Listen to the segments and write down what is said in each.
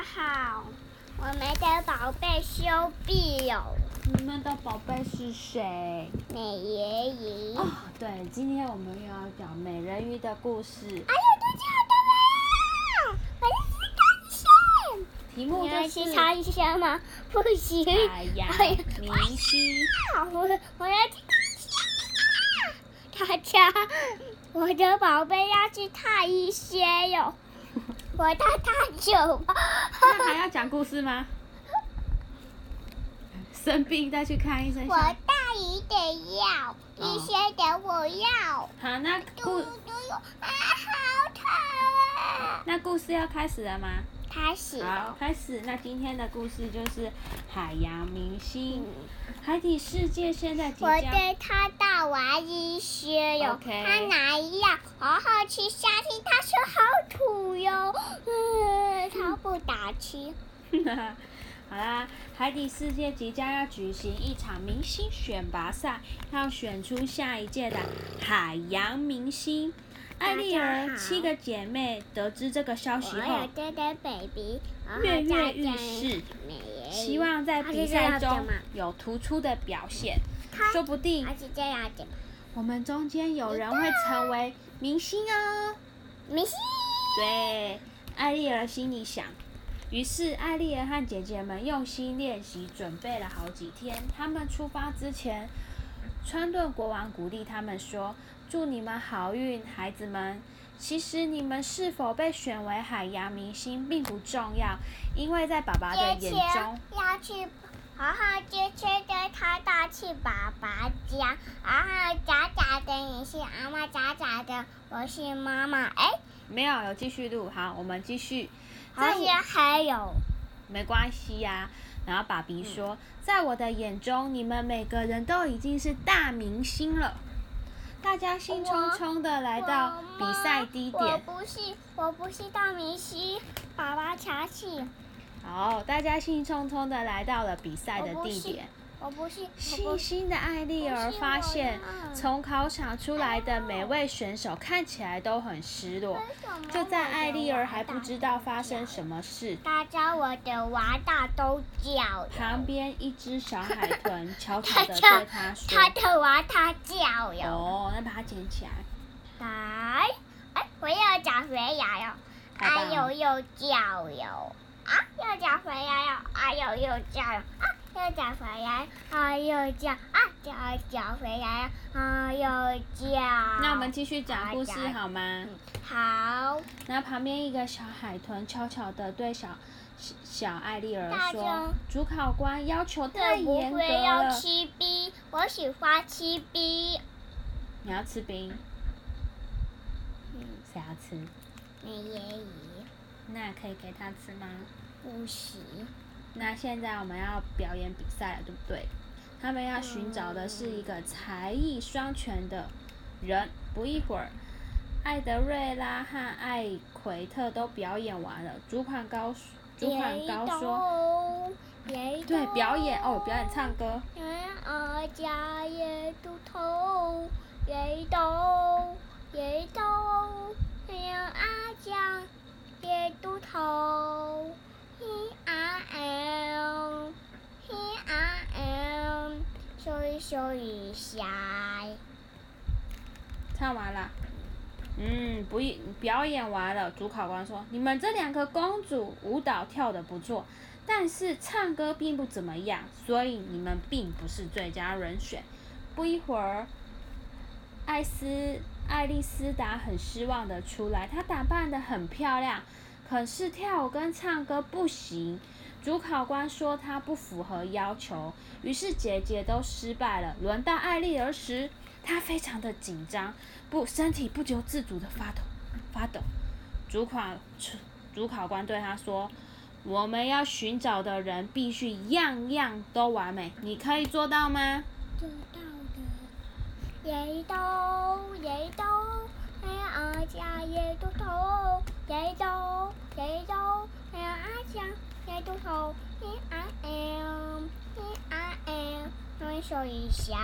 家好，我们的宝贝修毕哟，你们的宝贝是谁？美人鱼。哦，对，今天我们又要讲美人鱼的故事。哎呀，大家好，我是康轩。题目你要就是去看一下吗？不行。哎呀明星。我我要去看一下。大家，我的宝贝要去看医生哟。我带他走吧。那还要讲故事吗？生病再去看医生。我大一点药，医生给我药。好，那嘟故嘟哟，啊，好疼啊！那故事要开始了吗？开始好，。开始。那今天的故事就是海洋明星。嗯海底世界现在即我将对他大玩一些哟，OK 他拿药，好好吃下去，他说好土哟，嗯，他不打气。好啦，海底世界即将要举行一场明星选拔赛，要选出下一届的海洋明星。艾丽儿七个姐妹得知这个消息后跃跃欲试，希望在比赛中有突出的表现。他说不定我们中间有人会成为明星哦。明星。对，艾丽儿心里想。于是，艾丽儿和姐姐们用心练习，准备了好几天。他们出发之前，川顿国王鼓励他们说：“祝你们好运，孩子们。其实你们是否被选为海洋明星并不重要，因为在爸爸的眼中，要去好好接切的他到去爸爸家，然后假假的你是阿妈，假假的我是妈妈。哎，没有有继续录。好，我们继续。这些还有没关系呀、然后爸比说，在我的眼中，你们每个人都已经是大明星了。大家兴冲冲的来到比赛地点我点，不是，我不是大明星，爸爸查起，好，大家兴冲冲的来到了比赛的地点。我不信，我细。心的艾丽儿发现从考场出来的每位选手看起来都很失落。就在艾丽儿还不知道发生什么事，大家我的娃大都叫了，旁边一只小海豚悄悄的对他说他的娃他叫：“了。哦，那把它捡起来。来，哎，我要找回来了，太棒哎呦了又叫了，啊，又找回来了，哎呦又叫了，啊，又找回来，啊又叫，啊，叫找回来了，啊又叫。那我们继续讲故事好吗？好，那旁边一个小海豚悄悄地对小小小艾丽儿说：“主考官要求太严格会要了，吃冰？我喜欢吃冰。你要吃冰，嗯，谁要吃？美爷爷那可以给他吃吗？不行。那现在我们要表演比赛了，对不对？他们要寻找的是一个才艺双全的人。不一会儿，艾德瑞拉和艾奎特都表演完了。主管高主管高说。”对，表演哦，表演唱歌。也都头，也都也都，哎呀阿家也都头，所以所以下，唱完了。嗯，不一表演完了，主考官说：“你们这两个公主舞蹈跳得不错，但是唱歌并不怎么样，所以你们并不是最佳人选。”不一会儿，艾斯爱丽丝达很失望的出来，她打扮得很漂亮，可是跳舞跟唱歌不行。主考官说他不符合要求，于是姐姐都失败了。轮到艾丽儿时，她非常的紧张，不，身体不由自主的发抖，发抖。主考主考官对她说：“我们要寻找的人必须样样都完美，你可以做到吗做到的，也都也都，哎呀家也都，都，家也都头，嘿啊 m，嘿啊 m，用手一下。？”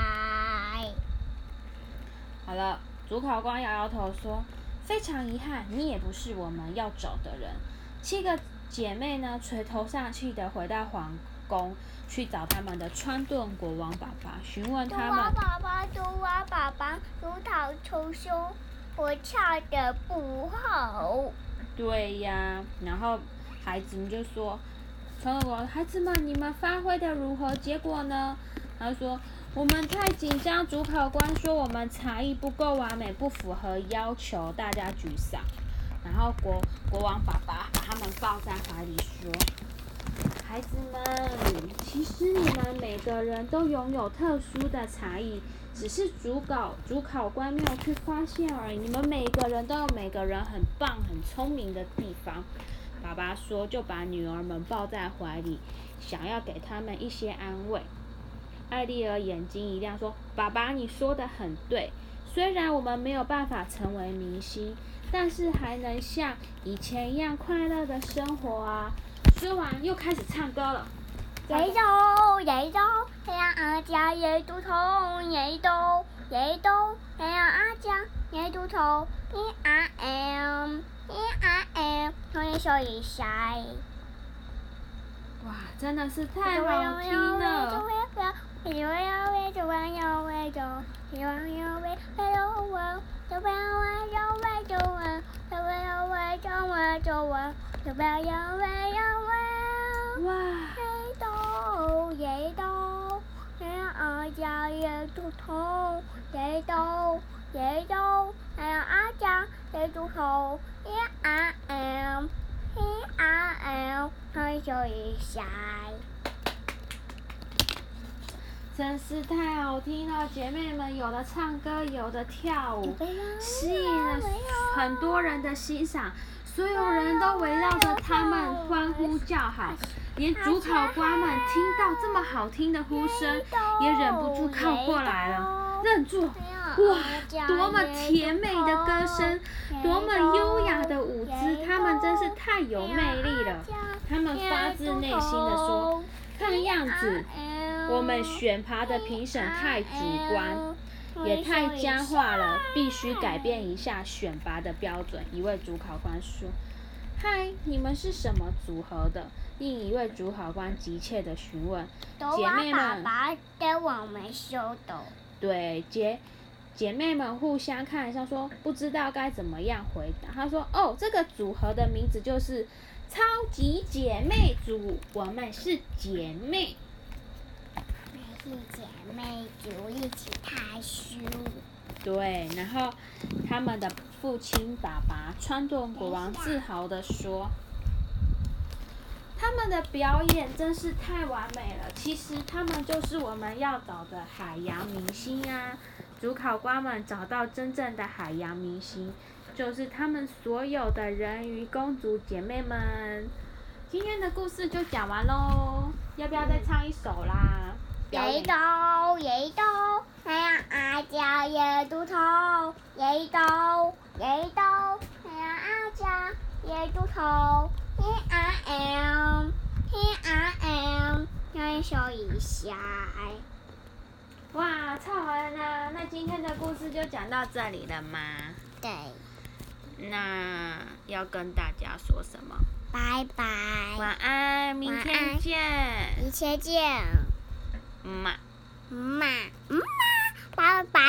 好了，主考官摇摇头说：“非常遗憾，你也不是我们要找的人。七个姐妹呢垂头丧气的回到皇宫，去找他们的川顿国王爸爸，询问他们蛙爸爸，猪蛙爸爸，如草求兄，我跳的不好。对呀，然后孩子们就说：“川顿国王，孩子们，你们发挥的如何？结果呢？”他说：“我们太紧张，主考官说我们才艺不够完美，不符合要求，大家沮丧。”然后国国王爸爸把他们抱在怀里说：“孩子们，其实你们每个人都拥有特殊的才艺，只是主考主考官没有去发现而已。你们每个人都有每个人很棒、很聪明的地方。”爸爸说，就把女儿们抱在怀里，想要给他们一些安慰。艾丽儿眼睛一亮，说：“爸爸，你说的很对。虽然我们没有办法成为明星，但是还能像以前一样快乐的生活啊！”说完，又开始唱歌了。野豆，野豆，太阳阿家野猪头，野豆，野豆，太阳阿家野猪头，E I M。哇，真的是太好听了！哇，野豆，野豆，太阳阿家野猪头，野豆，野豆，太阳阿家野猪头，E I M，E I 同一下。真是太好听了！姐妹们有的唱歌，有的跳舞，吸引了很多人的欣赏，所有人都围绕着他们欢呼叫好，连主考官们听到这么好听的呼声，也忍不住靠过来了，愣住。哇，多么甜美的歌声，多么优雅的舞姿，他们真是太有魅力了。他们发自内心的说：“看样子。”我们选拔的评审太主观，也太僵化了，必须改变一下选拔的标准。一位主考官说：“嗨，你们是什么组合的？”另一位主考官急切的询问：“姐妹们，爸爸给我们修的。”对，姐姐妹们互相看一下，说不知道该怎么样回答。她说：“哦，这个组合的名字就是超级姐妹组，我们是姐妹。”是姐妹组一起看书。对，然后他们的父亲爸爸川顿国王自豪的说：“他们的表演真是太完美了。其实他们就是我们要找的海洋明星啊！主考官们找到真正的海洋明星，就是他们所有的人鱼公主姐妹们。今天的故事就讲完喽，要不要再唱一首啦？野豆，野豆，太阳阿家野猪头，野豆，野豆，太阳阿家野猪头，E I M，E I M，用手一下。哇，唱完了，那今天的故事就讲到这里了吗？对。那要跟大家说什么？拜拜。晚安，明天见。明天见。妈，妈，妈，拜拜。